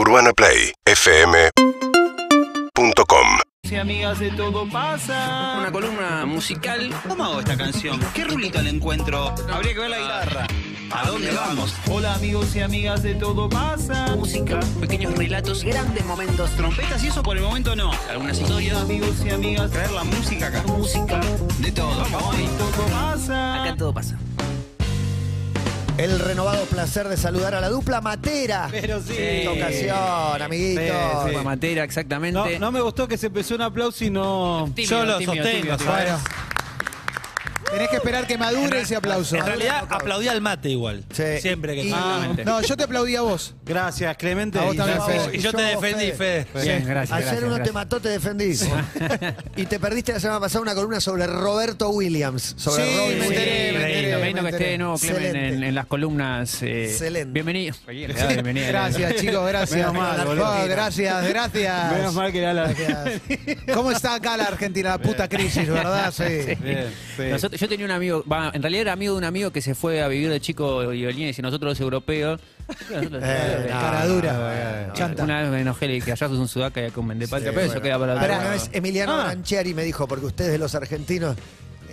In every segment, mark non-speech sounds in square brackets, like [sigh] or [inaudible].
UrbanaPlayFM.com Y amigas de todo pasa. Una columna musical. ¿Cómo hago esta canción? ¿Qué rulito le encuentro? Habría que ver la guitarra. ¿A dónde vamos? Hola amigos y amigas de todo pasa. Música, pequeños relatos, grandes momentos, trompetas y eso por el momento no. Algunas historias, Amigos y amigas, traer la música acá. Música, de todo. Hoy, todo pasa. acá todo pasa. El renovado placer de saludar a la dupla Matera. Pero sí. En esta ocasión, amiguitos. Sí, sí. Matera, exactamente. No, no me gustó que se empezó un aplauso y no. Tímido, Yo lo tímido, sostengo. tímido, ¿sabes? tímido. Tenés que esperar que madure ese aplauso. En realidad aplaudí al mate igual. Sí. Siempre que Y- Exactamente. no, yo te aplaudí a vos. Gracias, Clemente. A vos Y también, yo- Fede. Y yo te defendí, Fede. Fede. Bien, gracias. Ayer gracias, uno te gracias. mató, te defendí. y te perdiste la semana pasada una columna sobre Roberto Williams. Sobre Sí, Robin me Williams. enteré, me Lindo, enteré, lindo me que esté de nuevo Clemen Excelente. en, en las columnas. eh, Excelente. Bienvenido. Bienvenido. Gracias, chicos, gracias. Menos mal, Oh, gracias, gracias. Menos mal que era la. Gracias. ¿Cómo está acá la Argentina? La puta crisis, ¿verdad? Sí. Bien, sí. Nosotros- yo tenía un amigo, va, en realidad era amigo de un amigo que se fue a vivir de chico y Olines y nosotros los europeos. [laughs] nosotros- Eh, Cara no, dura. no, no. Chanta. Una vez me enojé le dije que allá sos un sudaca y acá un vendepatria, Sí, pero eso queda para otro una lado. vez Emiliano Ah. Branchiari me dijo, porque ustedes los argentinos.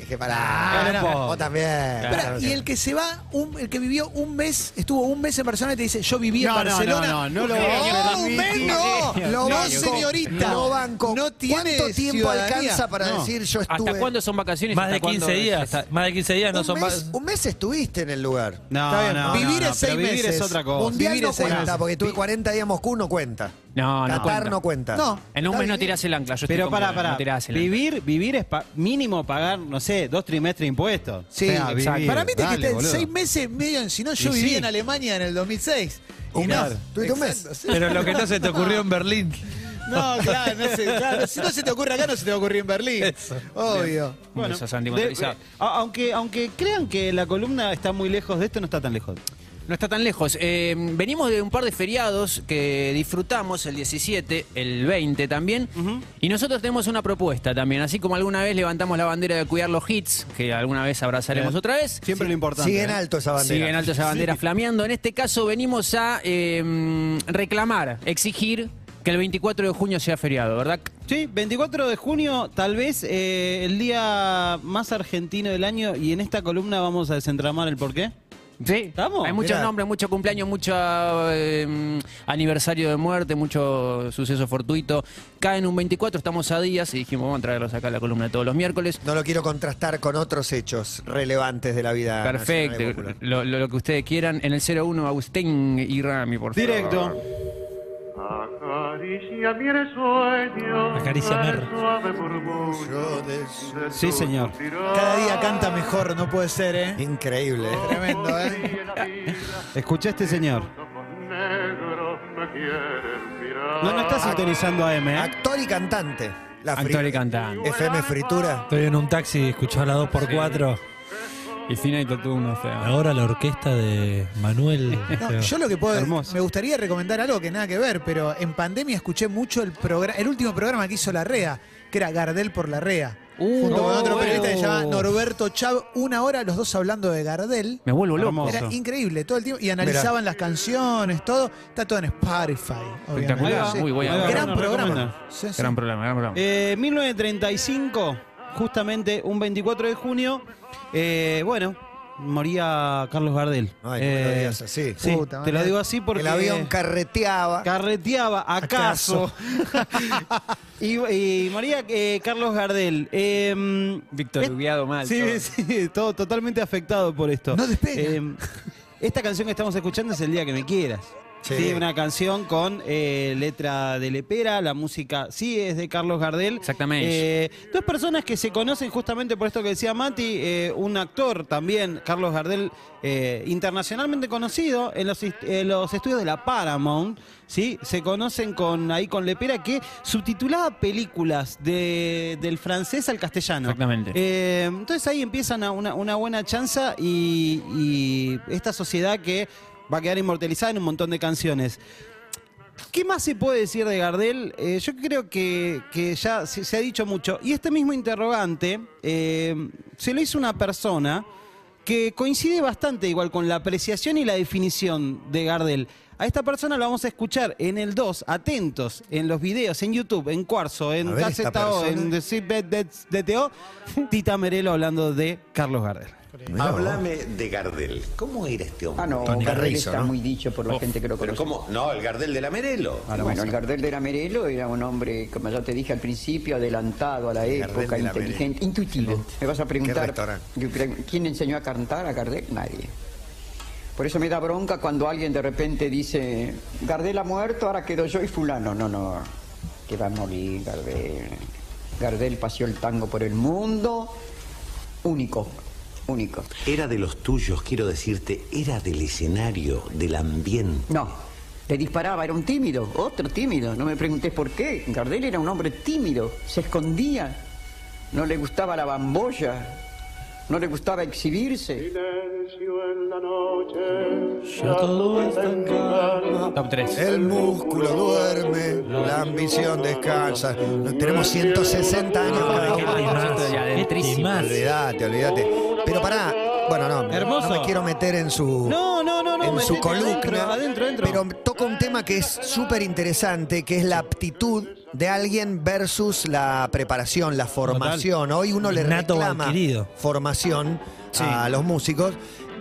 Dije, pará, no. vos también. Espera, y el que se va, un- el que vivió un mes, estuvo un mes en Barcelona y te dice, yo viví en No, no, Barcelona. no, no, no lo No, banco. un mes no. Lo no, banco, señorita. No banco. No tiene ¿Cuánto tiempo ciudadanía? alcanza para No. decir yo estuve? ¿Hasta cuándo son vacaciones? Más ¿Hasta de 15 cuándo días. está- Más de 15 días no un, son mes, más. un mes estuviste en el lugar. No, Está bien, no, vivir no, es seis pero vivir meses. es otra cosa. Mundial vivir no es seis cuenta, meses. porque tuve 40 días en Moscú, no cuenta. No, no. Qatar no cuenta. No. En un mes no tirás el ancla. Yo estoy Pero con vos, para. No tirás el ancla. vivir, vivir es pa- mínimo pagar, no sé, dos trimestres impuestos. Sí, O sea, exacto. vivir, Para mí te dale, boludo. seis meses medio en. Si no, yo Y viví sí. en Alemania en el 2006. Y Un no. mes. ¿Tuviste un mes? Exacto, sí. Pero lo que no se te ocurrió en Berlín. [laughs] No, claro, no sé, claro, si no se te ocurre acá, no se te va a ocurrir en Berlín. Obvio. Bueno, Esos de- a- aunque, aunque crean que la columna está muy lejos de esto, no está tan lejos. No está tan lejos. Eh, venimos de un par de feriados que disfrutamos, el 17, el 20 también. Y nosotros tenemos una propuesta también. Así como alguna vez levantamos la bandera de cuidar los hits, que alguna vez abrazaremos Bien. otra vez. Siempre lo importante. Sigue en ¿eh? alto esa bandera. Sigue en alto esa bandera flameando. En este caso venimos a eh, reclamar, exigir que el 24 de junio sea feriado, ¿verdad? Sí, 24 de junio, tal vez eh, el día más argentino del año, y en esta columna vamos a desentramar el porqué. Sí, ¿Estamos? Hay muchos Mirá. nombres, mucho cumpleaños, mucho eh, aniversario de muerte, mucho suceso fortuito. Caen un 24, estamos a días y dijimos, vamos a traerlos acá a la columna todos los miércoles. No lo quiero contrastar con otros hechos relevantes de la vida. Perfecto, lo, lo- lo que ustedes quieran. En el 01, Agustín y Rami, por favor. Directo. Acaricia mi sueño. Acaricia mer. Suave murmullo de Sí, señor. Cada día canta mejor, no puede ser, ¿eh? Increíble. Tremendo, ¿eh? Escucha a este señor. No, no estás sintonizando a M, ¿eh? Actor y cantante. La Actor y cantante. FM Fritura. Estoy en un taxi, escuchaba la 2x4. Y Fina y Totuno, o sea. Ahora la orquesta de Manuel. [laughs] No, yo lo que puedo Hermoso. me gustaría recomendar algo que nada que ver, pero en pandemia escuché mucho el programa, el último programa que hizo la REA, que era Gardel por la REA. Uh, junto con otro bueno. periodista que se llama Norberto Chav, una hora los dos hablando de Gardel. Me vuelvo loco. Hermoso. Era increíble todo el tiempo y analizaban las canciones, todo. Está todo en Spotify. Espectacular. Sí. Uy, voy a Gran programa. recomienda. Sí, sí. Gran problema, gran problema. Eh, 1935, justamente un 24 de junio, eh, bueno, moría Carlos Gardel. Ay, no me lo Eh, digas así. Sí, Puta te lo digo así porque... El avión carreteaba. Carreteaba, acaso. [laughs] y, y moría eh, Carlos Gardel. Eh, Víctor Lubiado mal. Sí, todo. sí, todo totalmente afectado por esto. No despega. Eh, esta canción que estamos escuchando es El Día que me quieras. Sí. Sí, una canción con eh, letra de Lepera, la música sí es de Carlos Gardel. Exactamente. Eh, dos personas que se conocen justamente por esto que decía Mati, eh, un actor también, Carlos Gardel, eh, internacionalmente conocido en los, ist- en los estudios de la Paramount, ¿sí? se conocen con ahí con Lepera que subtitulaba películas de- del francés al castellano. Exactamente. Eh, entonces ahí empiezan a una, una buena chanza y, y esta sociedad que va a quedar inmortalizada en un montón de canciones. ¿Qué más se puede decir de Gardel? Eh, yo creo que, que ya se, se ha dicho mucho. Y este mismo interrogante eh, se lo hizo una persona que coincide bastante igual con la apreciación y la definición de Gardel. A esta persona la vamos a escuchar en el 2, atentos, en los videos, en YouTube, en Cuarzo, en A ver, esta KZO, persona. en The DTO, Tita Merelo hablando de Carlos Gardel. Háblame de Gardel. ¿Cómo era este hombre? Ah, no, Tony Gardel Carrizo, está ¿no? muy dicho por la gente que lo Pero conoce. ¿cómo? No, el Gardel de la Merelo. bueno, el Gardel de la Merelo era un hombre, como ya te dije al principio, adelantado a la Gardel época, de la inteligente, intuitivo. Me vas a preguntar, ¿quién enseñó a cantar a Gardel? Nadie. Por eso me da bronca cuando alguien de repente dice, Gardel ha muerto, ahora quedo yo y fulano. No, no, que va a morir Gardel. Gardel paseó el tango por el mundo, único, único. Era de los tuyos, quiero decirte, era del escenario, del ambiente. No, le disparaba, era un tímido, otro tímido. No me preguntes por qué. Gardel era un hombre tímido, se escondía, no le gustaba la bambolla, no le gustaba exhibirse. Silencio en la noche. Ya todo está en calma. Top 3. El músculo duerme, la ambición descansa. Tenemos 160 años ya adentrísimo. Olvídate, olvídate. Pero pará, bueno, no, Hermoso. no me quiero meter en su, No, no, no, no. en su columna, Adentro, adentro, adentro. pero toca un tema que es súper interesante, que es la aptitud de alguien versus la preparación, la formación. Hoy uno le reclama adquirido. formación a los músicos.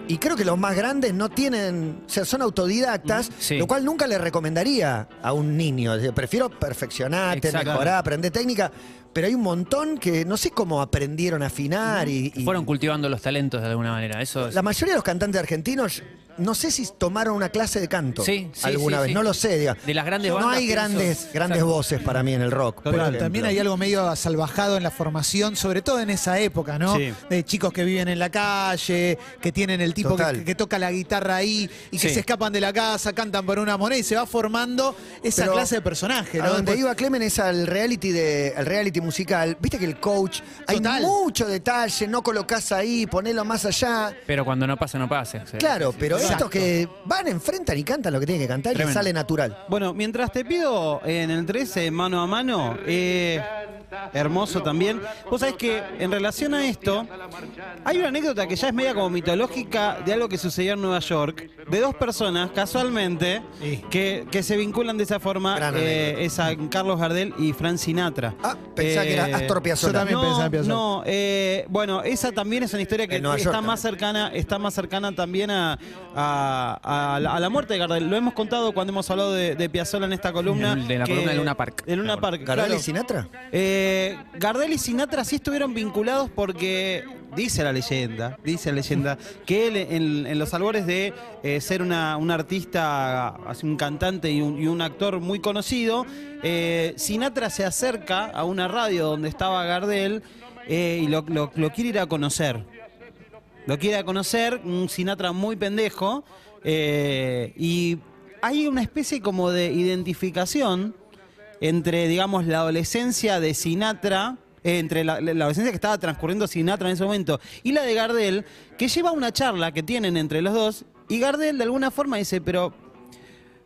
Y creo que los más grandes no tienen, o sea, son autodidactas, Sí. lo cual nunca le recomendaría a un niño. Prefiero perfeccionarte, mejorar, aprender técnica, pero hay un montón que no sé cómo aprendieron a afinar y, y- Fueron cultivando los talentos de alguna manera. Eso es- la mayoría de los cantantes argentinos, no sé si tomaron una clase de canto Sí, sí, alguna sí, vez, sí. no lo sé. diga. De las grandes no bandas, hay pienso- grandes, grandes Exacto. voces para mí en el rock. Pero también hay algo medio salvajado en la formación, sobre todo en esa época, ¿no? Sí. De chicos que viven en la calle, que tienen el tipo que, toca la guitarra ahí y que Sí. se escapan de la casa, cantan por una moneda y se va formando esa Pero clase de personaje, A ¿no? donde Después- iba Clemen es al reality de al reality musical. Viste que el coach hay Total. mucho detalle, no colocás ahí, ponelo más allá. Pero cuando no pasa, no pasa. O sea, Claro, pero Exacto. estos que van, enfrentan y cantan lo que tienen que cantar y Tremendo. sale natural. Bueno, mientras te pido en el 13 mano a mano, eh, hermoso también. Vos sabés que en relación a esto, hay una anécdota que ya es media como mitológica de algo que sucedió en Nueva York, de dos personas, casualmente, que, que se vinculan de esa forma, eh, es a Carlos Gardel y Frank Sinatra. Ah, pensá que era Astor Piazzolla. Yo también no, pensaba en Piazzolla. No, eh, bueno, esa también es una historia que está York más cercana, está más cercana también a, a- a la, a la muerte de Gardel. Lo hemos contado cuando hemos hablado de, de Piazzolla en esta columna. De- de la que- columna de Luna Park. De Luna Park, ¿Gardel claro. y Sinatra? Eh, Gardel y Sinatra sí estuvieron vinculados porque dice la leyenda, dice la leyenda, que él en, los albores de eh, ser una, un artista, un cantante y un, y un actor muy conocido, eh, Sinatra se acerca a una radio donde estaba Gardel eh, y lo, lo- quiere ir a conocer. Lo quiere a conocer, un Sinatra muy pendejo, eh, y hay una especie como de identificación entre, digamos, la adolescencia de Sinatra, eh, entre la, la adolescencia que estaba transcurriendo Sinatra en ese momento y la de Gardel, que lleva una charla que tienen entre los dos, y Gardel de alguna forma dice, pero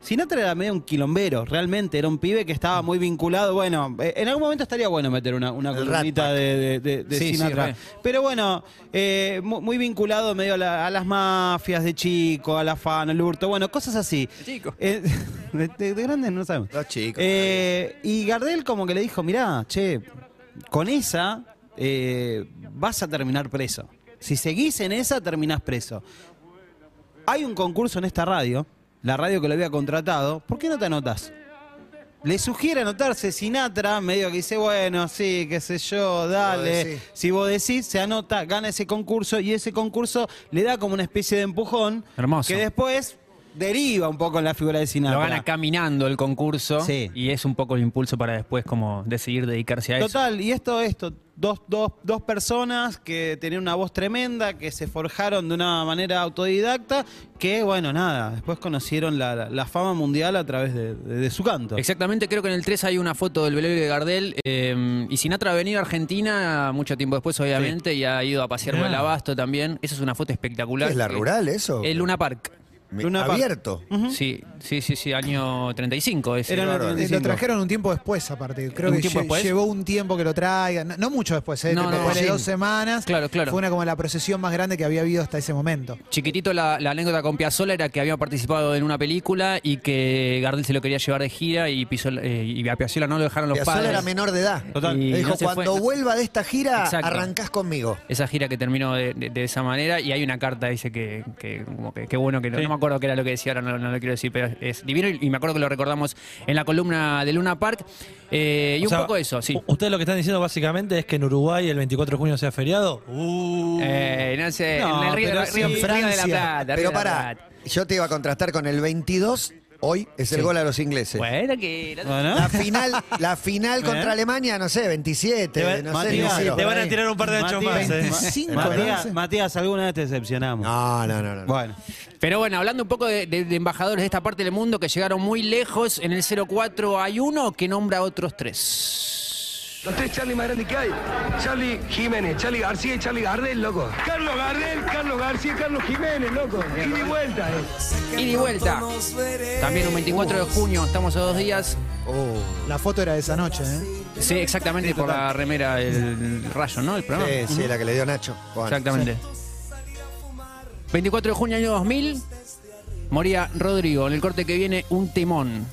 Sinatra era medio un quilombero, realmente, era un pibe que estaba muy vinculado, bueno, eh, en algún momento estaría bueno meter una, una columnita de, de- de- de Sí, Sinatra. Pero bueno, eh, mu- muy, vinculado medio a, la- a las mafias de chico, a la fan, al hurto, bueno, cosas así. chico. Eh, [laughs] de, de- de grandes no sabemos. Los chicos. Eh, y Gardel como que le dijo, mirá, che, con esa vas a terminar preso. Si seguís en esa, terminás preso. Hay un concurso en esta radio, la radio que lo había contratado, ¿por qué no te anotas? Le sugiere anotarse Sinatra, medio que dice, bueno, sí, qué sé yo, dale. Si vos decís, se anota, gana ese concurso y ese concurso le da como una especie de empujón Hermoso. que después deriva un poco en la figura de Sinatra. Lo gana caminando el concurso Sí. y es un poco el impulso para después como decidir dedicarse a eso. Total, y esto, esto, dos, dos, dos personas que tenían una voz tremenda, que se forjaron de una manera autodidacta, que bueno, nada, después conocieron la, la- la fama mundial a través de, de- de su canto. Exactamente, creo que en el 3 hay una foto del velorio de Gardel eh, y Sinatra ha venido a Argentina mucho tiempo después, obviamente, y ha ido a pasear por el Mirá. Abasto también. Esa es una foto ¿Qué espectacular. es la que- rural eso? El Luna Park. Luna Park. abierto. Sí, sí, sí, sí, año 35 ese. Era en el bárbaro. Eh, 35. Lo trajeron un tiempo después, aparte. Creo ¿Un que tiempo lle- después? llevó un tiempo que lo traigan. No, no mucho después, ¿eh? No, Te- no, ponele sí. dos semanas. Claro, claro. Fue una como la procesión más grande que había habido hasta ese momento. Chiquitito la, la anécdota con Piazzolla era que había participado en una película y que Gardel se lo quería llevar de gira y, Piazzolla- eh, y a Piazzolla no lo dejaron los Piazzolla padres. era menor de edad. Total. Y Le dijo, no se fue, cuando vuelva de esta gira, Exacto. arrancás conmigo. esa gira que terminó de, de- de esa manera y hay una carta dice que, que como que qué bueno que no, Sí. no me acuerdo qué era lo que decía ahora no, no lo quiero decir pero es divino y, y me acuerdo que lo recordamos en la columna de Luna Park Eh, y O un sea, poco eso sí Ustedes lo que están diciendo básicamente es que en Uruguay el 24 de junio sea feriado. Uh. Eh, no sé No, en el río, pero Río- sí, Río de la. Plata Pero Plata. yo te iba a contrastar con el 22. Hoy es el Sí. gol a los ingleses. bueno que Bueno. La final, la final [laughs] contra. Alemania, no sé, 27, Te va- no sé, Matías. Te van a tirar un par de Matías, más. ¿eh? 25, Matías, ¿no? Matías, alguna vez te decepcionamos. No, no, no, no. Bueno. Pero bueno, hablando un poco de, de- de embajadores de esta parte del mundo que llegaron muy lejos, en el 04 hay uno que nombra a otros tres. Los tres Charlie más grandes que hay. Charlie Jiménez, Charlie García y Charlie Gardel, loco. Carlos Gardel, Carlos García, Carlos Jiménez, loco. Y de vuelta, eh. Y de vuelta. También un 24 de junio, estamos a dos días. La foto era de esa noche, ¿eh? Sí, exactamente por la remera del rayo, ¿no? El programa. Sí, sí, la que le dio Nacho. Bueno, Exactamente. 24 de junio año 2000, moría Rodrigo. En el corte que viene, un timón.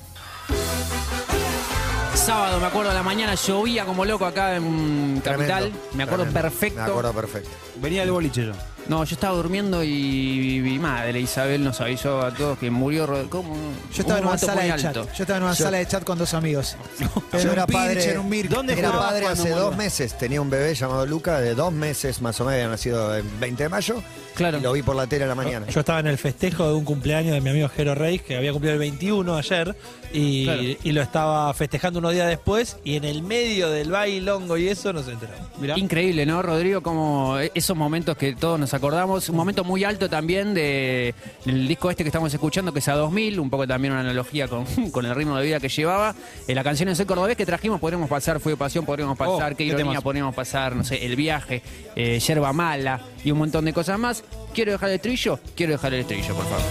Sábado, me acuerdo, a la mañana llovía como loco acá en Capital. tremendo, me acuerdo tremendo. perfecto. Me acuerdo perfecto. Venía del boliche yo. No, yo estaba durmiendo y mi madre Isabel nos avisó a todos que murió. ¿Cómo? Yo estaba Un en una sala de chat. alto. Yo estaba en una Yo- sala de chat con dos amigos. [laughs] Yo era un pinche, padre, en un. ¿Dónde era padre cuando hace murió? dos meses. Tenía un bebé llamado Luca de dos meses más o menos, había nacido el 20 de mayo. Claro. Y lo vi por la tele a la mañana. Yo estaba en el festejo de un cumpleaños de mi amigo Jero Reis, que había cumplido el 21 ayer, y, Claro. y lo estaba festejando unos días después, y en el medio del bailongo y eso nos enteramos. Mirá. Increíble, ¿no, Rodrigo? Como esos momentos que todos nos acordamos. Un momento muy alto también de, del disco este que estamos escuchando, que es a 2000, un poco también una analogía con, [laughs] con el ritmo de vida que llevaba. Eh, la canción en el cordobés que trajimos, podríamos pasar Fue Pasión, podríamos pasar Oh, Qué Ironía, podríamos pasar, no sé, El Viaje, eh, Yerba Mala y un montón de cosas más. ¿Quiero dejar el estribillo? Quiero dejar el estribillo, por favor.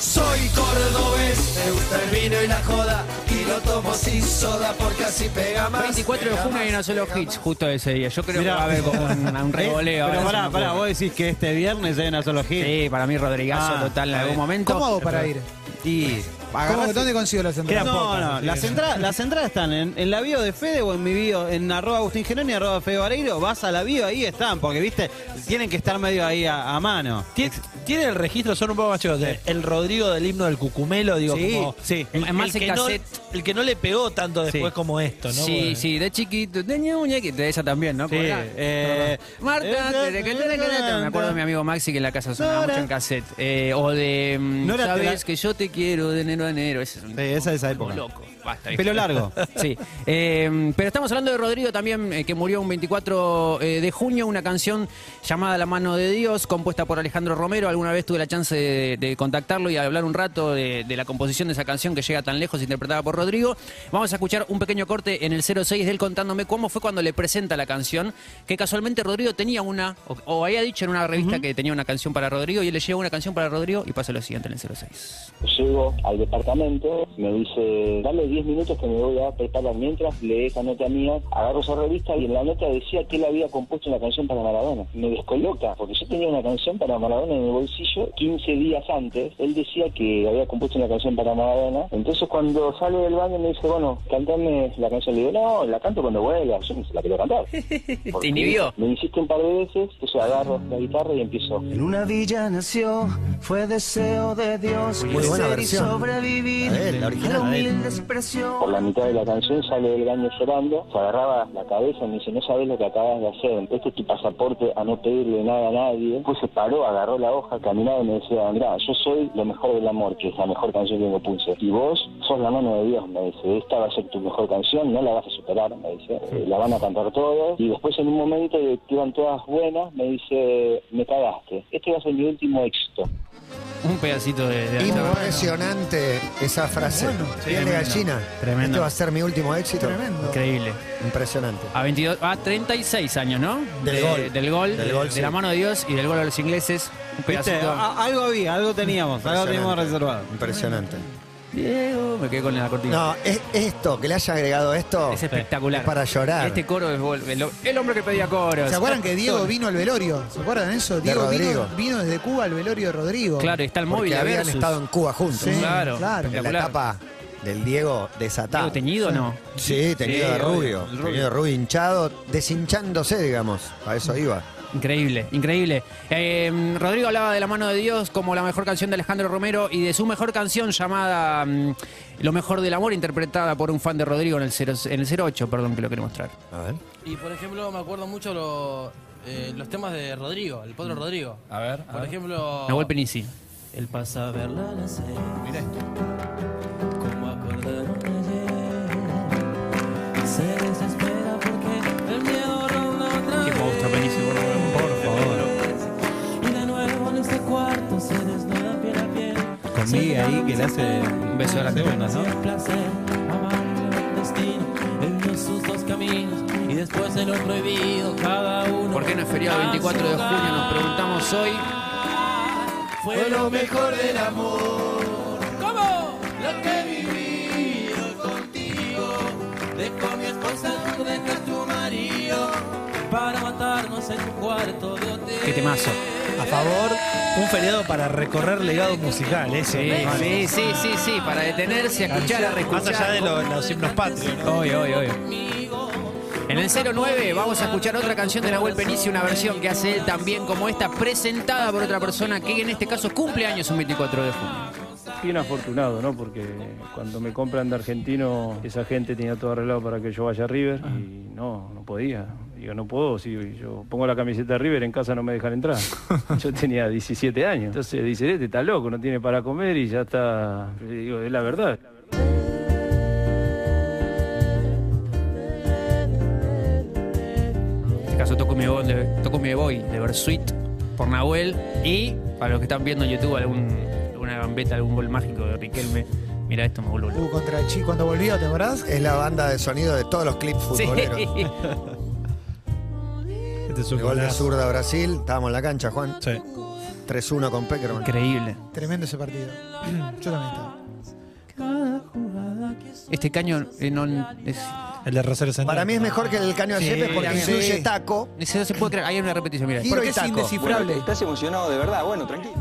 Soy cordobés, me gusta el vino y la joda y lo tomo sin soda porque así pega más. 24 de junio hay una solo hits justo ese día. Yo creo Mirá. que va a haber como un, un [laughs] revoleo. Eh, Pero ahora, pará, pará, vos decís que este viernes hay una solo hit. Sí, para mí Rodrigazo Ah, total en está algún momento. ¿Cómo hago para ir? Y ¿Cómo, ¿Dónde consigo las entradas? No, pocas, no, las entradas, las entradas están en, en la bio de Fede o en mi bio, en arroba Agustín Geroni, arroba Fede Vareiro, vas a la bio, ahí están, porque viste, tienen que estar medio ahí a, a mano. Tie- Tiene el registro, son un poco más chicos, de el Rodrigo del himno del Cucumelo, digo, Sí, como sí. El, Más el en que no, el que no le pegó tanto después Sí. como esto, ¿no? Sí, sí, de chiquito, de muñequito, de esa también, ¿no? Sí, ¿Cómo era? eh, Marta, que me acuerdo de mi amigo Maxi que en la casa sonaba mucho en cassette. Eh, o de, mm, sabes que yo te quiero de a enero. Ese es un Sí, esa de esa época. loco. Basta, Pelo largo. Sí, Eh, pero estamos hablando de Rodrigo también, eh, que murió un 24 eh, de junio, una canción llamada La mano de Dios, compuesta por Alejandro Romero. Alguna vez tuve la chance de, de contactarlo y hablar un rato de, de la composición de esa canción que llega tan lejos, interpretada por Rodrigo. Vamos a escuchar un pequeño corte en el 06 de él contándome cómo fue cuando le presenta la canción, que casualmente Rodrigo tenía una, o, o había dicho en una revista que tenía una canción para Rodrigo, y él le lleva una canción para Rodrigo y pasa lo siguiente en el 06. Llego al departamento, me dice, dame 10 minutos que me voy a preparar mientras lee esa nota mía, agarro esa revista y en la nota decía que él había compuesto una canción para Maradona. Me descoloca, porque yo tenía una canción para Maradona en el bolsillo 15 días antes, él decía que había compuesto una canción para Maradona, entonces cuando sale del baño me dice, bueno, cantame la canción, le digo, no, la canto cuando vuelva, yo no se la quiero cantar. [laughs] Porque inhibió? Me insiste un par de veces, entonces agarro la guitarra y empiezo. En una villa nació, fue deseo de Dios Muy buena A ver, la original, ver. Por la mitad de la canción sale del baño llorando, se agarraba la cabeza y me dice, no sabes lo que acabas de hacer, este es tu pasaporte a no pedirle nada a nadie. Después se paró, agarró la hoja, caminaba y me decía, Andrá, yo soy lo mejor del amor, que es la mejor canción que me puse. Y vos sos la mano de Dios, me dice, esta va a ser tu mejor canción, no la vas a superar, me dice, Eh, la van a cantar todos. Y después en un momento que iban todas buenas, me dice, me cagaste, este va a ser mi último éxito. Un pedacito de, de Impresionante esa frase. Piel de Tremendo. gallina. Tremendo. Este va a ser mi último éxito. Tremendo. Increíble. Impresionante. A 22, a 36 años, ¿no? Del De- gol. Del gol, Del de, gol, de sí. la mano de Dios y del gol a los ingleses. Un ¿Viste? pedacito. A- algo había, algo teníamos, algo teníamos Impresionante. reservado. Impresionante. Diego, me quedé con la cortina. No, es esto, que le haya agregado esto. Es espectacular. Es para llorar. Este coro es el, el hombre que pedía coros. ¿Se acuerdan que Diego vino al velorio? ¿Se acuerdan eso? Diego vino, desde Cuba al velorio de Rodrigo. Claro, está el móvil Porque habían Versus. estado en Cuba juntos. Sí, Claro, claro. En la etapa del Diego desatado. ¿Diego teñido o no? Sí, teñido Sí, de rubio. Teñido de rubio hinchado, deshinchándose, digamos. A eso iba. Increíble, increíble. Eh, Rodrigo hablaba de La mano de Dios como la mejor canción de Alejandro Romero y de su mejor canción llamada mm, Lo mejor del amor, interpretada por un fan de Rodrigo en el, 0 en el 08, perdón, que lo quiero mostrar. A ver. Y por ejemplo, me acuerdo mucho lo- eh, los temas de Rodrigo, el potro Rodrigo. A ver, a Por ver. ejemplo. Nahuel Penici. Él pasa a verla nacer. Mira esto. Ahí que le hace Un beso de la segundas, ¿no? Y después lo prohibido, cada uno. ¿Por qué no es feriado 24 de junio? Nos preguntamos hoy. Fue lo mejor del amor. ¿Cómo? Lo que he vivido contigo. Dejo mi esposa, tú dejas tu marido. Para matarnos en tu cuarto de hotel. Qué temazo. A favor, un feriado para recorrer legado musical, eso. Sí, ¿no? sí, sí, sí, sí, para detenerse, a escuchar, a reescuchar. Más allá de lo- los himnos patrios. ¿no? Obvio, obvio, obvio. En el 09 vamos a escuchar otra canción de Nahuel Penici, una versión que hace él también como esta, presentada por otra persona que en este caso cumple años un 24 de junio. Bien afortunado, ¿no? Porque cuando me compran de argentino, esa gente tenía todo arreglado para que yo vaya a River y no, no podía. Digo, no puedo, si yo pongo la camiseta de River, en casa no me dejan entrar. [laughs] Yo tenía 17 años. Entonces dice, este está loco, no tiene para comer y ya está. Le Digo, es la verdad. En este caso toco mi voy de, toco mi voy de Versuit por Nahuel y para los que están viendo en YouTube algún, alguna gambeta, algún gol mágico de Riquelme. Mira esto, me loco. Uh, contra Chi cuando volvió, ¿te acordás? Es la banda de sonido de todos los clips Sí. [laughs] Este es un El gol de golazo. zurda Brasil. Estábamos en la cancha, Juan. Sí. 3-1 con Peckerman. Increíble. Tremendo ese partido. [clears throat] Yo también estaba. Este caño eh, no es, El de Rosario Central. Para mí es mejor que el caño de Sí, Yepes porque también. incluye Sí. taco. ese no se puede creer. Hay una repetición, mira. Giro Porque y es taco. indescifrable. ¿Estás emocionado de verdad? Bueno, tranquilo.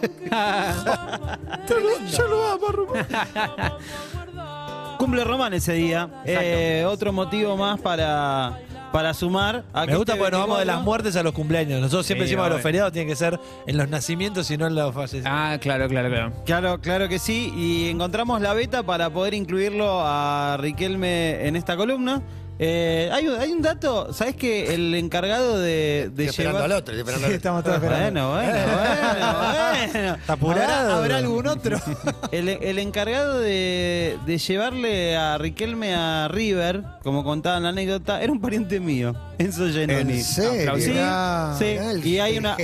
[laughs] [laughs] Cumple Román ese día. Eh, otro motivo más para, para sumar. A que Me gusta este porque nos vamos de 24 las muertes a los cumpleaños. Nosotros siempre Sí, decimos que los obvio. feriados tienen que ser en los nacimientos y no en los fallecimientos. Ah, claro, claro, claro. Claro, claro que sí. Y encontramos la beta para poder incluirlo a Riquelme en esta columna. Eh, hay, un, hay un dato, ¿sabes que el encargado de, de Estoy esperando llevar... al otro. estoy esperando Sí, al estamos todos esperando. Bueno, bueno, bueno, bueno. Está apurado. ¿Habrá, habrá algún otro? [laughs] El, el encargado de, de llevarle a Riquelme a River, como contaba en la anécdota, era un pariente mío, Enzo Genoni. ¿En serio? Sí, sí. Y hay una,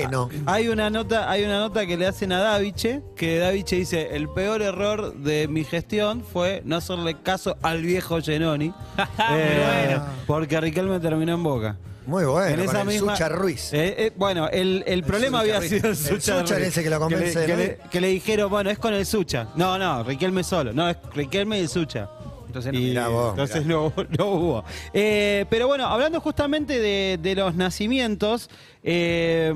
hay una nota, hay una nota que le hacen a Daviche, que Daviche dice, el peor error de mi gestión fue no hacerle caso al viejo Genoni. [laughs] Eh, Porque Riquelme terminó en boca. Muy bueno. en con esa el misma, Sucha Ruiz. Eh, eh, bueno, el, el problema Sucha había Ruiz. sido el El Sucha, Sucha Ruiz. ese que lo convence, le, que le- que le dijeron, bueno, es con el Sucha. No, no, Riquelme solo. No, es Riquelme y el Sucha. Entonces, no. Y Mirá vos, entonces no, [laughs] no hubo. Eh, pero bueno, hablando justamente de, de los nacimientos, eh,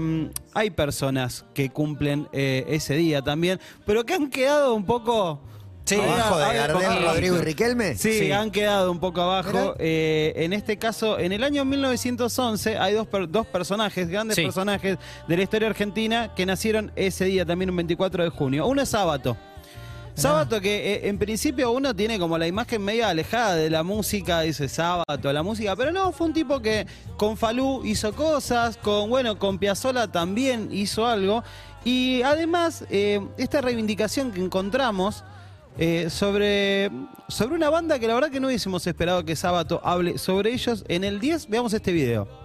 hay personas que cumplen eh, ese día también, pero que han quedado un poco... Abajo de Gardel, Rodrigo y Riquelme. Sí, han quedado un poco abajo. Eh, en este caso, en el año 1911 hay dos, per- dos personajes, grandes Sí. personajes de la historia argentina que nacieron ese día, también un 24 de junio. Uno es Sábato. Sábato que eh, en principio uno tiene como la imagen media alejada de la música, dice Sábato, la música, pero no, fue un tipo que con Falú hizo cosas, con bueno, con Piazzolla también hizo algo y además eh, esta reivindicación que encontramos eh, sobre, sobre una banda que la verdad que no hubiésemos esperado que Sábato hable sobre ellos en el 10, veamos este video.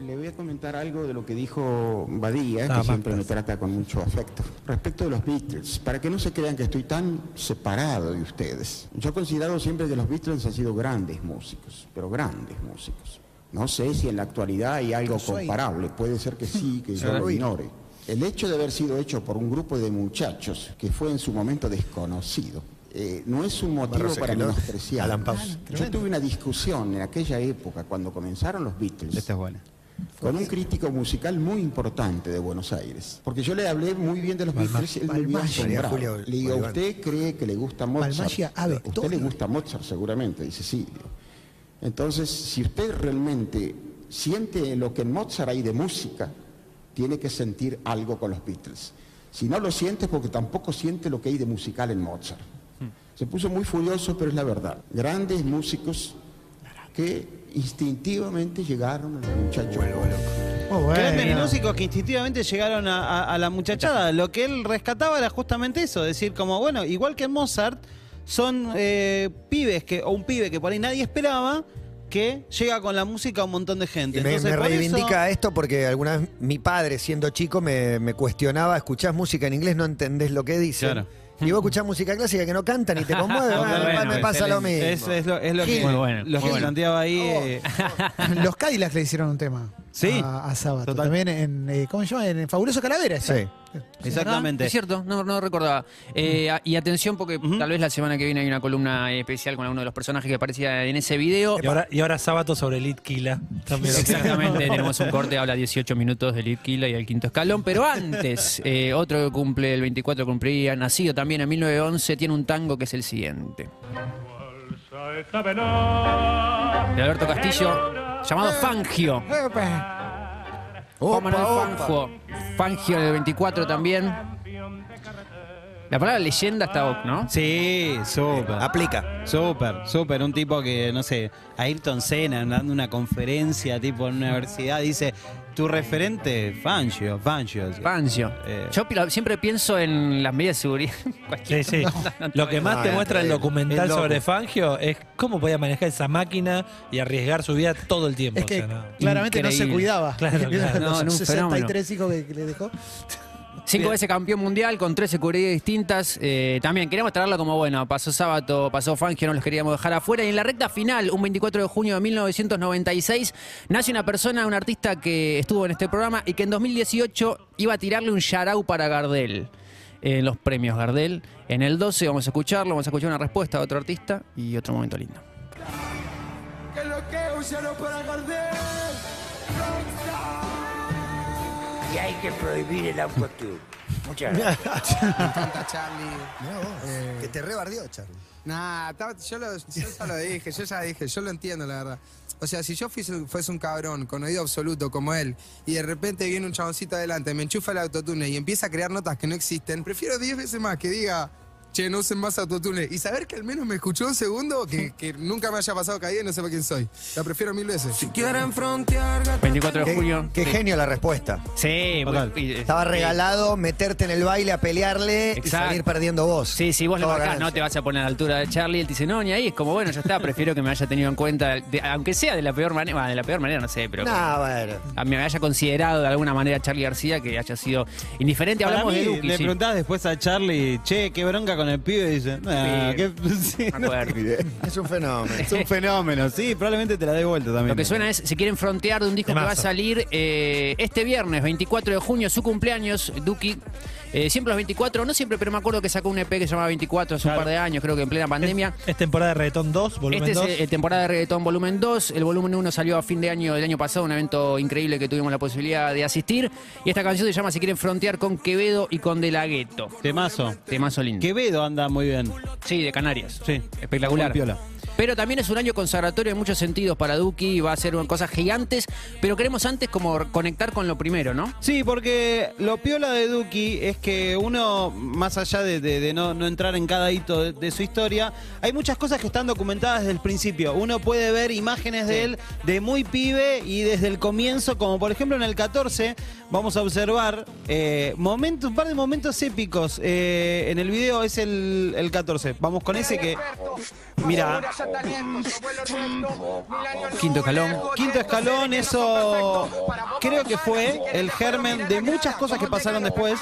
Le voy a comentar algo de lo que dijo Badía, Ah, que siempre me trata con mucho afecto. Respecto de los Beatles, para que no se crean que estoy tan separado de ustedes. Yo he considerado siempre que los Beatles han sido grandes músicos, pero grandes músicos. No sé si en la actualidad hay algo comparable, puede ser que sí, que yo lo ignore. El hecho de haber sido hecho por un grupo de muchachos que fue en su momento desconocido, eh, no es un motivo Barros para menospreciar. Yo tuve una discusión en aquella época cuando comenzaron los Beatles. Con un crítico musical muy importante de Buenos Aires. Porque yo le hablé muy bien de los Beatles y él me asombrado. Julio Le digo. ¿usted cree que le gusta Mozart? Balmacea ¿A usted le gusta Mozart seguramente? Dice, sí. Entonces, si usted realmente siente lo que en Mozart hay de música, tiene que sentir algo con los Beatles. Si no lo siente es porque tampoco siente lo que hay de musical en Mozart. Se puso muy furioso, pero es la verdad. Grandes músicos que instintivamente llegaron a los muchachos. Grandes músicos que instintivamente llegaron a, a- a la muchachada. Lo que él rescataba era justamente eso, decir como, bueno, igual que Mozart, son eh, pibes que, o un pibe que por ahí nadie esperaba, que llega con la música a un montón de gente. Y me, Entonces, me por eso- reivindica esto porque alguna vez mi padre, siendo chico, me, me cuestionaba, escuchás música en inglés, no entendés lo que dicen. Claro. Y vos escuchás música clásica que no cantan y te conmueve, [laughs] bueno, bueno, me pasa lo mismo. Es, es lo, es lo que, lo que planteaba ahí. eh, [laughs] Los Cadillacs le hicieron un tema. Sí. A, a Sábato. También en, eh, ¿cómo se llama? En Fabuloso Calavera. ¿Verdad? Es cierto, no, no recordaba. Eh, y atención porque tal vez la semana que viene hay una columna especial con alguno de los personajes que aparecía en ese video. Y ahora, y ahora sábado sobre el Kila. También. Exactamente, tenemos un corte, habla 18 minutos del Kila y el quinto escalón. Pero antes, eh, otro que cumple el 24 cumplía, nacido también en 1911, tiene un tango que es el siguiente. De Alberto Castillo, llamado Fangio. Juan Manuel Fangio. Fangio del 24 también. La palabra leyenda está ok, ¿no? Sí, súper. Aplica. Súper, súper. Un tipo que, no sé, Ayrton Senna dando una conferencia tipo en una universidad dice, tu referente, Fangio, Fangio. Fangio. Eh, Yo siempre pienso en las medidas de seguridad. [laughs] Sí, sí. Lo que más te muestra el documental sobre Fangio es cómo podía manejar esa máquina y arriesgar su vida todo el tiempo. Es que o sea, no. claramente no se cuidaba. Claro, claro. [laughs] No, en un 63 hijos que, que le dejó. Cinco veces campeón mundial con 13 cubiertas distintas. Eh, también queríamos traerlo como bueno. Pasó sábado, pasó Fangio, no los queríamos dejar afuera. Y en la recta final, un 24 de junio de 1996, nace una persona, un artista que estuvo en este programa y que en 2018 iba a tirarle un yarau para Gardel. En los premios Gardel. En el 12 vamos a escucharlo, vamos a escuchar una respuesta de otro artista y otro momento lindo. Que lo que usaron para Gardel. Y hay que prohibir el autotune. Muchas gracias. Me encanta Charlie. Eh, que te rebardeó, Charlie. Nah, estaba- yo, lo, yo ya lo dije, yo ya dije, yo lo entiendo, la verdad. O sea, si yo fuese, fuese un cabrón con oído absoluto como él y de repente viene un chaboncito adelante, me enchufa el autotune y empieza a crear notas que no existen, prefiero 10 veces más que diga, che, no usen más autotune y saber que al menos me escuchó un segundo que, que nunca me haya pasado caída y no sepa quién soy. La prefiero mil veces. Si quieren frontear, 24 de Qué, junio. qué genio la respuesta. Sí, Total. y- Estaba regalado meterte en el baile a pelearle y Exacto. salir perdiendo vos. Sí, si vos le Todo marcás, ganancia. no te vas a poner a la altura de Charlie, él te dice, no, ni ahí, es como, bueno, ya está, prefiero que me haya tenido en cuenta, de- aunque sea de la peor manera, bueno, de la peor manera no sé, pero No, bueno. a mí me haya considerado de alguna manera Charlie García que haya sido indiferente. Para Hablamos mí, de Duki, le sí. preguntabas después a Charlie, che, qué bronca con el pibe, y dice, "Nah, Sí, qué- [laughs] sí, me acuerdo. Es un fenómeno. es un fenómeno, sí, probablemente te la dé vuelta también. Lo que suena es, si quieren frontear de un disco que va a Temazo. salir eh, este viernes, 24 de junio, su cumpleaños, Duki. Eh, siempre los 24, no siempre, pero me acuerdo que sacó un EP que se llamaba 24 hace un par de años, creo que en plena pandemia. Es temporada de Reggaetón 2, volumen Este 2. es el, el temporada de reggaetón volumen 2. El volumen 1 salió a fin de año del año pasado, un evento increíble que tuvimos la posibilidad de asistir. Y esta canción se llama Si quieren frontear con Quevedo y con De La Ghetto. Temazo. Temazo lindo. Quevedo anda muy bien. Sí, de Canarias. Sí. Espectacular. Pero también es un año consagratorio en muchos sentidos para Duki, va a ser cosas gigantes, pero queremos antes como conectar con lo primero, ¿no? Sí, porque lo piola de Duki es que uno, más allá de, de- de no, no entrar en cada hito de, de su historia, hay muchas cosas que están documentadas desde el principio. Uno puede ver imágenes de él de muy pibe y desde el comienzo, como por ejemplo en el 14, vamos a observar eh, momentos, un par de momentos épicos. Eh, en el video es el, el 14. Vamos con ese que. Mira. Quinto escalón. Quinto escalón, eso creo que fue el germen de muchas cosas que pasaron después.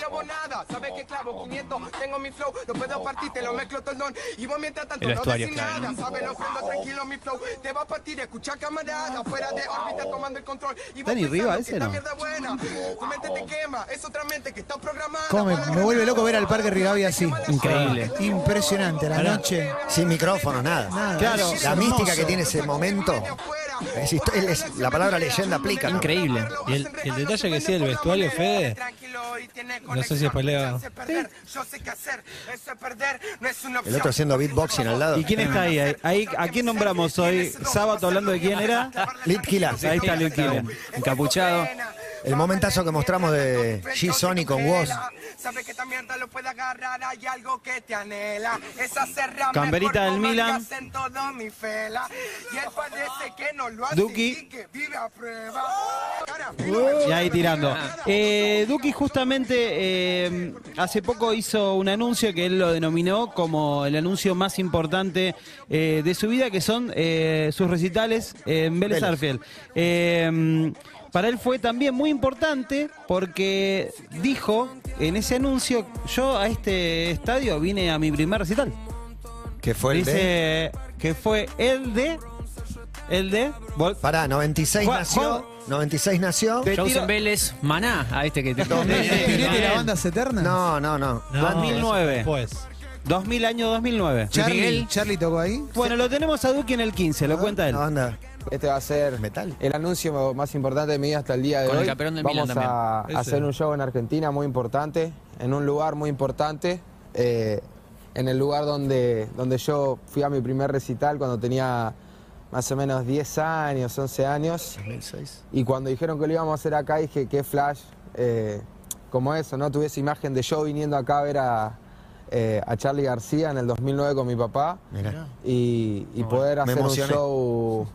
El vestuario ¿no? ¿Dani Riva ese no? ¿Cómo me, me vuelve loco ver al Parque Rivadavia así? Increíble. Impresionante, la noche. Sin micrófono, nada. Nada, Claro, La hermoso. mística que tiene ese momento. es histo- es- la palabra leyenda aplica. ¿no? Increíble. Y el, el detalle que sí del vestuario, Fede, no sé si es pelea. El otro haciendo beatboxing al lado. ¿Y quién está ahí? Ahí- ahí- ¿A quién nombramos hoy? Sábado hablando de quién era. Litquila. Ahí está Litquila. Encapuchado. El momentazo que mostramos de G-Sony con Woz. Camperita del Milan. Duki. y que vive a prueba. Y ahí tirando. Eh, Duki justamente eh, hace poco hizo un anuncio que él lo denominó como el anuncio más importante eh, de su vida, que son eh, sus recitales en Vélez Vélez. Arfield. Para él fue también muy importante porque dijo en ese anuncio, yo a este estadio vine a mi primer recital. Que fue el de. Dice que fue el de... El de... Pará, 96 Juan- nació. 96 nació. Te Shows tiro- en Vélez, Maná, a este que te ¿Spinetta [laughs] y la banda eterna? No, no, no. No, 2009. Pues. 2000, año 2009. Charlie, Miguel. Charlie tocó ahí. Bueno, lo tenemos a Duki en el 15, lo cuenta él. La banda Este va a ser metal. el anuncio más importante de mi vida hasta el día de Con el hoy. campeón del Vamos Milan a Ese. hacer un show en Argentina muy importante, en un lugar muy importante, eh, en el lugar donde, donde yo fui a mi primer recital cuando tenía más o menos 10 años, 11 años. 2006. Y cuando dijeron que lo íbamos a hacer acá, dije, qué flash, eh, como eso, ¿no? Tuve esa imagen de yo viniendo acá a ver a, eh, a Charlie García en el 2009 con mi papá Mirá. y, y poder hacer un show...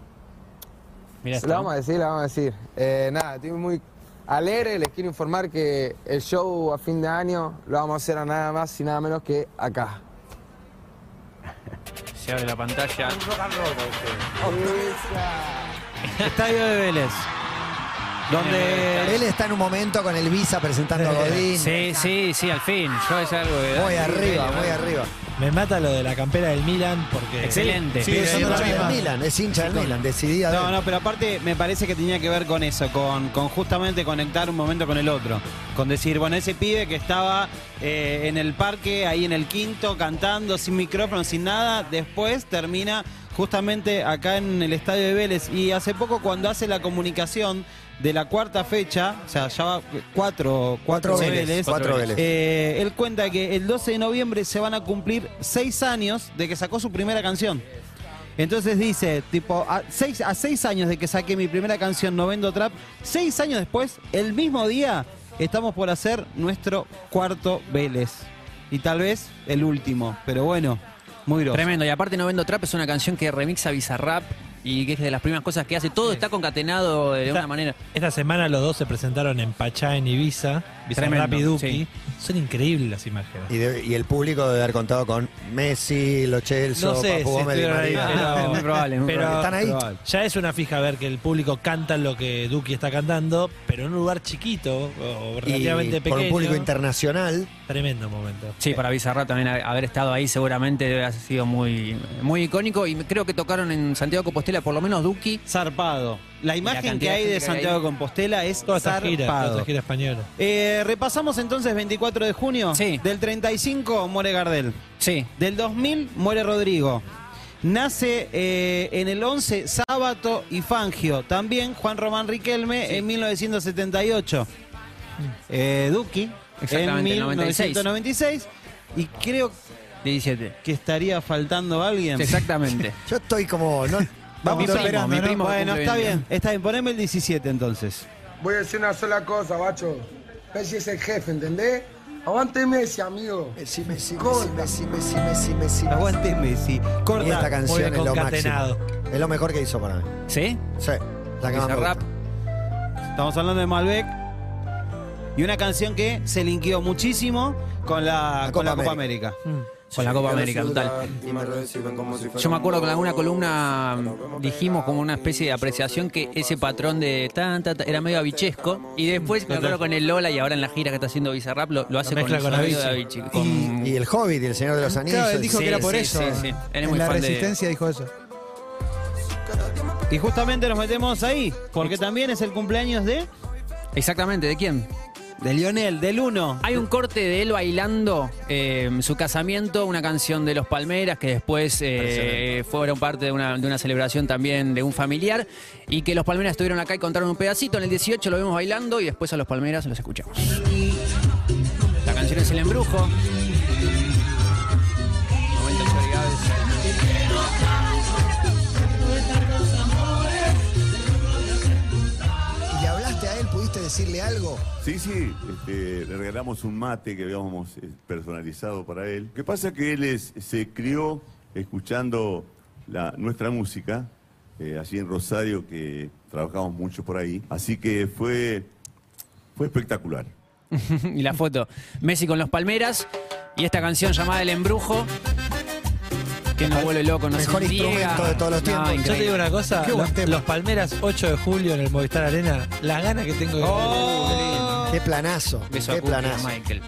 Mira Le vamos a decir, le vamos a decir. Eh, nada, estoy muy alegre, les quiero informar que el show a fin de año lo vamos a hacer a nada más y nada menos que acá. Se abre la pantalla. Estadio de Vélez. Donde Él está en un momento con el Visa presentando a [laughs] Godín. Sí, sí, sí, al fin. Yo es algo que- Muy arriba, muy arriba. Me mata lo de la campera del Milan porque. Excelente. Sí, Es hincha del. Milan, es hincha del Milan, decidida. No, no, pero aparte me parece que tenía que ver con eso, con, con justamente conectar un momento con el otro. Con decir, bueno, ese pibe que estaba eh, en el parque, ahí en el quinto, cantando, sin micrófono, sin nada, después termina justamente acá en el estadio de Vélez. Y hace poco cuando hace la comunicación de la cuarta fecha, o sea, ya va cuatro, Cuatro de Vélez, cuatro Vélez. eh, él cuenta que el 12 de noviembre se van a cumplir seis años de que sacó su primera canción. Entonces dice, tipo, a seis, a seis años de que saqué mi primera canción, No Vendo Trap, seis años después, el mismo día, estamos por hacer nuestro cuarto Vélez. Y tal vez el último, pero bueno, muy grosso. Tremendo. Y aparte No Vendo Trap es una canción que remixa Bizarrap y que es de las primeras cosas que hace. Todo está concatenado de Esta- una manera. Esta semana los dos se presentaron en Pachá, en Ibiza. Tremendo, Bizarrap y Duki. sí. Son increíbles las imágenes. Y, de- y el público debe haber contado con Messi, Lo Celso, No sé Papu si Gómez ahí, pero, Muy probable, muy pero probable. ¿Están ahí? Probable. ya es una fija ver que el público canta lo que Duki está cantando, pero en un lugar chiquito o relativamente Y por pequeño. un público internacional. Tremendo momento. Sí, para Bizarrap también ha- haber estado ahí seguramente debe haber sido muy, muy icónico. Y creo que tocaron en Santiago Compostela, por lo menos Duki. Zarpado. La imagen que de hay de Santiago de Compostela es Toda esta gira, toda zarpado. esta gira española. Eh, repasamos entonces 24 de junio. Sí. Del 35 muere Gardel. Sí. Del 2000 muere Rodrigo. Nace eh, en el 11 Sábato y Fangio. También Juan Román Riquelme en 1978. Eh, Duki en Exactamente, 1996. Y creo 17. que estaría faltando alguien. Exactamente. [laughs] Yo estoy como. No, Mi Vamos primo, esperando, mi primo Bueno, está 20. bien, está bien. Poneme el 17 entonces. Voy a decir una sola cosa, bacho. Messi es el jefe, ¿entendés? Aguante Messi, amigo. Messi, Messi, Messi, Corta. Messi, Messi, Messi, Messi. Aguante Messi. Y esta Corta. canción es lo máximo. Es lo mejor que hizo para mí. ¿Sí? Sí, la que gusta. Estamos hablando de Malbec. Y una canción que se linkeó muchísimo con la, La con la Copa Copa América. Con la Copa América, total. Yo me acuerdo que en alguna columna dijimos como una especie de apreciación que ese patrón de tan, tan, tan, era medio abichesco. Y después me acuerdo con el Lola y ahora en la gira que está haciendo Bizarrap lo, lo hace con mezcla el con sonido de Avicii. Avicii. Con- Y el Hobbit y el Señor de los Anillos. Claro, él dijo Sí, que era por sí, eso. sí, sí. Él es en muy la fan de- resistencia dijo eso. Y justamente nos metemos ahí, porque también es el cumpleaños de... Exactamente, ¿de quién? De Lionel, del uno. Hay un corte de él bailando eh, su casamiento, una canción de los Palmeras que después eh, fueron parte de una, de una celebración también de un familiar y que los Palmeras estuvieron acá y contaron un pedacito. En el 18 lo vemos bailando y después a los Palmeras los escuchamos. La canción es El Embrujo. Decirle algo? Sí, sí, este, le regalamos un mate que habíamos eh, personalizado para él. Lo que pasa es que él es- se crió escuchando la, nuestra música, eh, allí en Rosario, que trabajamos mucho por ahí. Así que fue, fue espectacular. [laughs] y la foto. Messi con los Palmeras y esta canción llamada El Embrujo. Que nos vuelve loco, nos Mejor instrumento de todos los No, tiempos. Yo te digo una cosa, Qué buen los, tema. los Palmeras 8 de julio en el Movistar Arena, las ganas que tengo de Oh. Qué planazo. Beso a Qué Cookie, a planazo. Michael.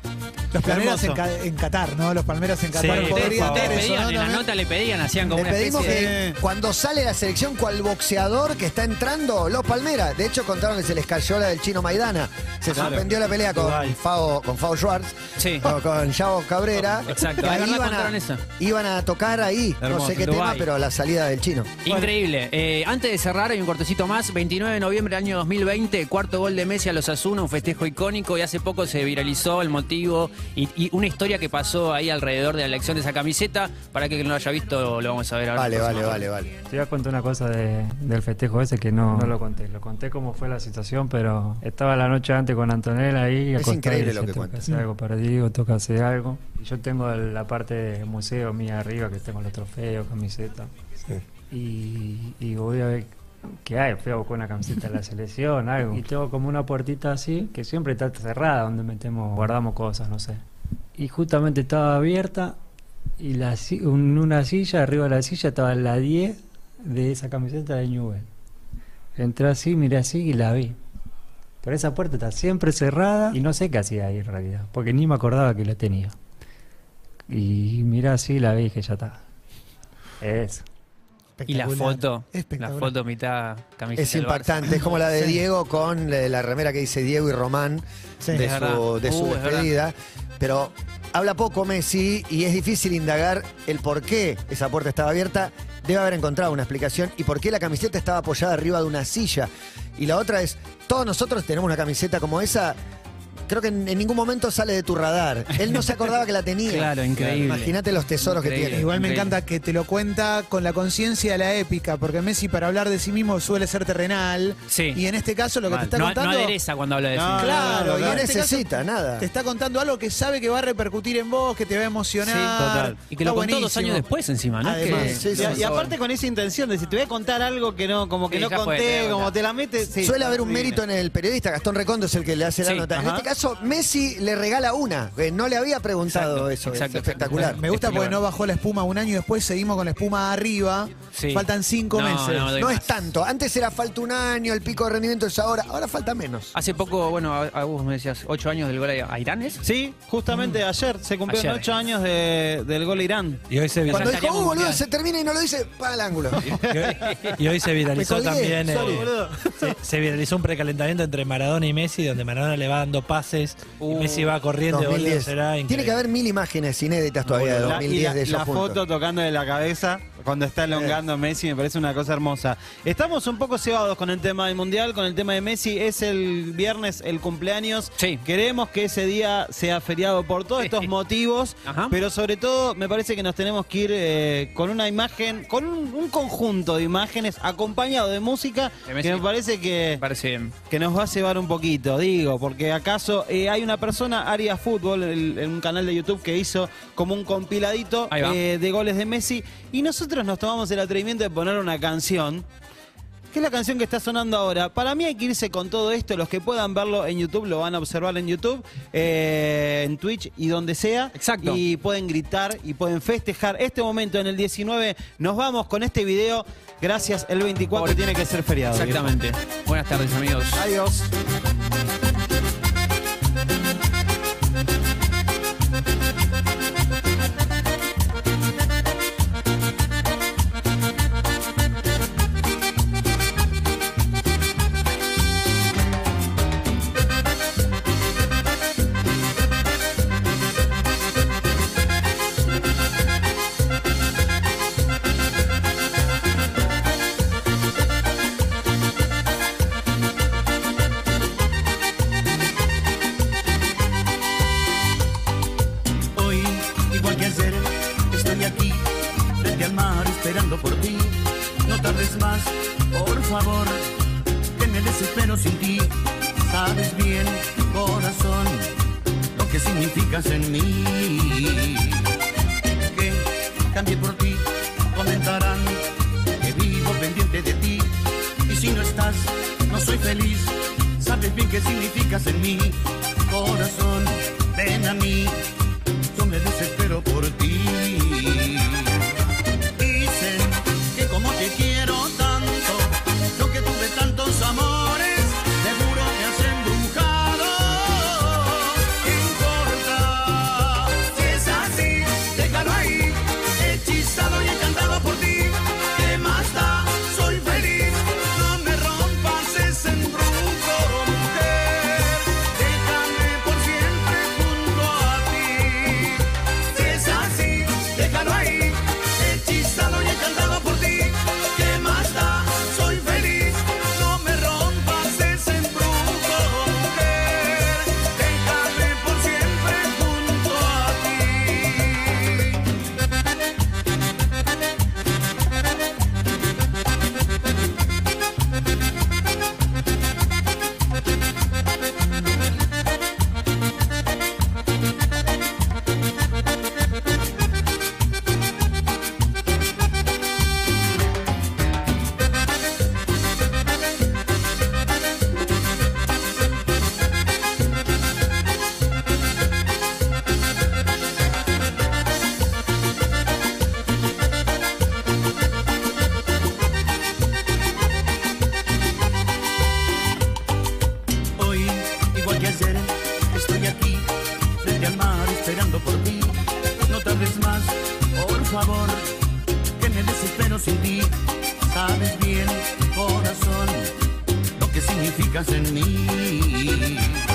Los palmeras en. Ca- en Qatar, ¿no? Los palmeras en Sí, Qatar podrían favor. tener Le eso, pedían, ¿no? en la También. nota le pedían, hacían como Le una pedimos especie de... que cuando sale la selección, cual boxeador que está entrando, los Palmeras. De hecho, contaron que se les cayó la del chino Maidana. Se Claro. suspendió la pelea con. Fao, con Fao Schwartz, Sí. o con Yao Cabrera. Exacto, es ahí verdad, iban contaron a, eso. iban a tocar ahí, no Hermoso, sé qué tema, pero la salida del chino. Increíble. Eh, antes de cerrar, hay un cortecito más. 29 de noviembre del año 2020, cuarto gol de Messi a los Asuna, un festejo icónico. Y hace poco se viralizó el motivo y, y una historia que pasó ahí alrededor de la elección de esa camiseta. Para que no lo haya visto, lo vamos a ver ahora. Vale, vale, vale, vale. Te voy a contar una cosa de- del festejo ese que no, no lo conté. Lo conté cómo fue la situación, pero estaba la noche antes con Antonella ahí. Es increíble lo que "Tengo cuenta". hacer algo para Diego, toca hacer algo. Y yo tengo la parte de museo mía arriba, que tengo los trofeos, camiseta. Y, y voy a ver qué hay. Fui a buscar una camiseta de la selección, algo. Y tengo como una puertita así, que siempre está cerrada, donde metemos, guardamos cosas, no sé. Y justamente estaba abierta y la, una silla, arriba de la silla estaba la 10 de esa camiseta de Newell. Entré así, miré así y la vi. Pero esa puerta está siempre cerrada y no sé qué hacía ahí en realidad, porque ni me acordaba que la tenía. Y miré así, la vi y dije, ya está. Es. Y la foto, la foto mitad camiseta Es impactante, es como la de [laughs] Sí. Diego con la remera que dice Diego y Román Sí, de su, de Uh, verdad. despedida. Pero habla poco Messi y es difícil indagar el por qué esa puerta estaba abierta. Debe haber encontrado una explicación y por qué la camiseta estaba apoyada arriba de una silla. Y la otra es, todos nosotros tenemos una camiseta como esa. Creo que en, en ningún momento sale de tu radar. Él no se acordaba que la tenía. Claro, increíble. Imagínate los tesoros que Increíble. tiene. Igual me Increíble. encanta que te lo cuenta con la conciencia de la épica, porque Messi para hablar de sí mismo suele ser terrenal. Sí. Y en este caso lo que te Mal. está no, contando. no adereza cuando habla de No, sí. Claro, no, y no, en No este caso necesita nada. te está contando algo que sabe que va a repercutir en vos, que te va a emocionar. Sí, total. Y que lo Está contó dos buenísimo. años después encima, ¿no? Además, Que- sí, Y, sí, y sí. aparte con esa intención de si te voy a contar algo que no, como que Sí, no fue, te conté, a como te la metes. sí. Suele haber un mérito en el periodista, Gastón Recondo es el que le hace la nota. En este caso, Messi le regala una. eh, No le había preguntado Exacto, eso. exacto, es espectacular. Me gusta porque no bajó la espuma un año después, seguimos con la espuma arriba. Sí. Faltan cinco No, meses. no, doy No más. es tanto. Antes era falta un año, el pico de rendimiento es ahora. Ahora falta menos. Hace poco, bueno, a, a vos me decías, ocho años del gol a a Irán, ¿es? Sí, justamente ayer se cumplieron Ayer. ocho años de- del gol a Irán. Y hoy se, vi- Cuando dijo, uh, boludo, mundial". se termina y no lo dice, para el ángulo. [laughs] y hoy, y hoy se viralizó Me colgué, también. sorry, eh, boludo. se, se viralizó un precalentamiento entre Maradona y Messi, donde Maradona le va dando pases y Uh, Messi va corriendo. boludo, 2010. será Tiene increíble. que haber mil imágenes inéditas todavía de La- y 2010 la, de ellos la juntos. foto tocando de la cabeza cuando está elongando Messi me parece una cosa hermosa. Estamos un poco cebados con el tema del Mundial, con el tema de Messi. Es el viernes el cumpleaños. Sí. Queremos que ese día sea feriado por todos estos motivos, Ajá. pero sobre todo me parece que nos tenemos que ir eh, con una imagen, con un, un conjunto de imágenes acompañado de música De Messi. que me parece que... Me parece bien. que nos va a cebar un poquito, digo, porque acaso eh, hay una persona, Aria Fútbol, en un canal de YouTube que hizo como un compiladito eh, de goles de Messi, y nosotros nos tomamos el atrevimiento de poner una canción que es la canción que está sonando ahora. Para mí hay que irse con todo esto. Los que puedan verlo en YouTube lo van a observar en YouTube, eh, en Twitch y donde sea. Exacto. Y pueden gritar y pueden festejar. Este momento en el 19 nos vamos con este video. Gracias, el 24 tiene que ser feriado. Exactamente. Buenas tardes, amigos. Adiós. Esperando por ti. No tardes más, por favor, que me desespero sin ti. Sabes bien, corazón, lo que significas en mí.